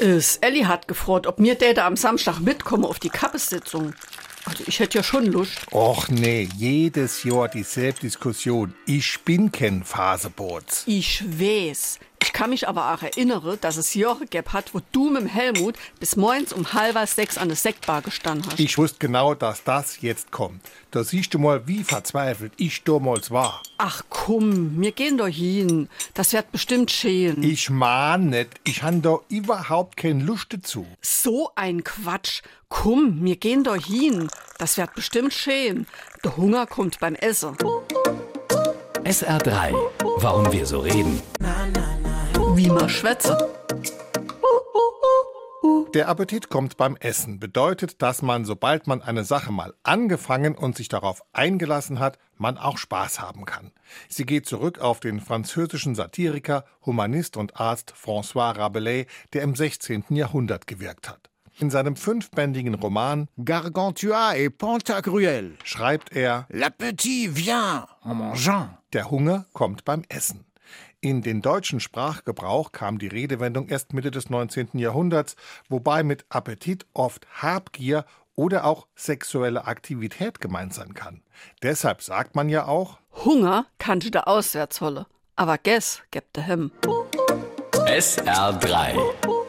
Is, Elli hat gefragt, ob mir der da am Samstag mitkomme auf die Kappessitzung. Also ich hätte ja schon Lust. Och nee, jedes Jahr dieselbe Diskussion. Ich bin kein Phasebots. Ich weiß. Ich kann mich aber auch erinnern, dass es Jahre gab hat, wo du mit dem Helmut bis morgens um halb sechs an der Sektbar gestanden hast. Ich wusste genau, dass das jetzt kommt. Da siehst du mal, wie verzweifelt ich damals war. Ach komm, wir gehen doch hin. Das wird bestimmt schön. Ich mahn nicht, ich han da überhaupt keine Lust dazu. So ein Quatsch. Komm, wir gehen doch hin. Das wird bestimmt schön. Der Hunger kommt beim Essen. SR3. Warum wir so reden. Wie man schwätze. Der Appetit kommt beim Essen. Bedeutet, dass man, sobald man eine Sache mal angefangen und sich darauf eingelassen hat, man auch Spaß haben kann. Sie geht zurück auf den französischen Satiriker, Humanist und Arzt François Rabelais, der im 16. Jahrhundert gewirkt hat. In seinem fünfbändigen Roman Gargantua et Pantagruel. schreibt er, L'appétit vient en mangeant. der Hunger kommt beim Essen. In den deutschen Sprachgebrauch kam die Redewendung erst Mitte des 19. Jahrhunderts, wobei mit Appetit oft Habgier oder auch sexuelle Aktivität gemeint sein kann. Deshalb sagt man ja auch, Hunger kannte der Auswärtsholle. Aber Guess gibt der Hem. SR3.